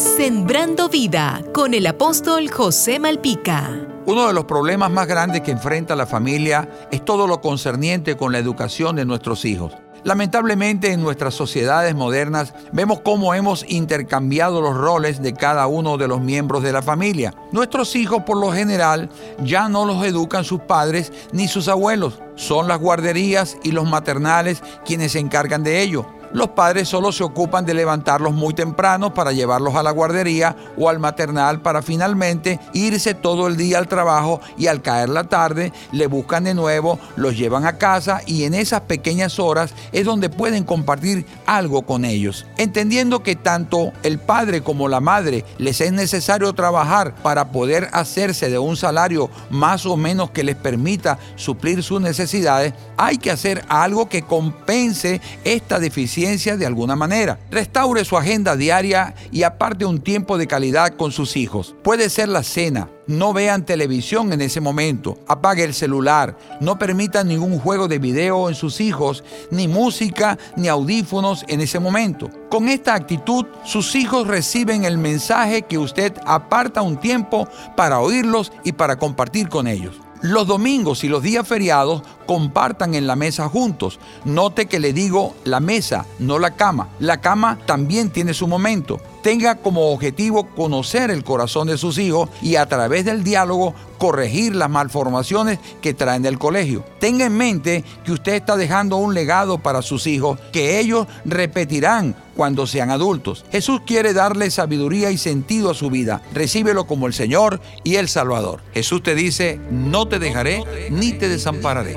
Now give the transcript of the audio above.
Sembrando vida con el apóstol José Malpica. Uno de los problemas más grandes que enfrenta la familia es todo lo concerniente con la educación de nuestros hijos. Lamentablemente en nuestras sociedades modernas vemos cómo hemos intercambiado los roles de cada uno de los miembros de la familia. Nuestros hijos por lo general ya no los educan sus padres ni sus abuelos. Son las guarderías y los maternales quienes se encargan de ello. Los padres solo se ocupan de levantarlos muy temprano para llevarlos a la guardería o al maternal para finalmente irse todo el día al trabajo y al caer la tarde le buscan de nuevo, los llevan a casa y en esas pequeñas horas es donde pueden compartir algo con ellos. Entendiendo que tanto el padre como la madre les es necesario trabajar para poder hacerse de un salario más o menos que les permita suplir sus necesidades, hay que hacer algo que compense esta deficiencia de alguna manera. Restaure su agenda diaria y aparte un tiempo de calidad con sus hijos. Puede ser la cena. No vean televisión en ese momento. Apague el celular. No permita ningún juego de video en sus hijos, ni música, ni audífonos en ese momento. Con esta actitud, sus hijos reciben el mensaje que usted aparta un tiempo para oírlos y para compartir con ellos. Los domingos y los días feriados compartan en la mesa juntos. Note que le digo la mesa, no la cama. La cama también tiene su momento. Tenga como objetivo conocer el corazón de sus hijos y a través del diálogo corregir las malformaciones que traen del colegio. Tenga en mente que usted está dejando un legado para sus hijos que ellos repetirán cuando sean adultos. Jesús quiere darle sabiduría y sentido a su vida. Recíbelo como el Señor y el Salvador. Jesús te dice, no te dejaré ni te desampararé.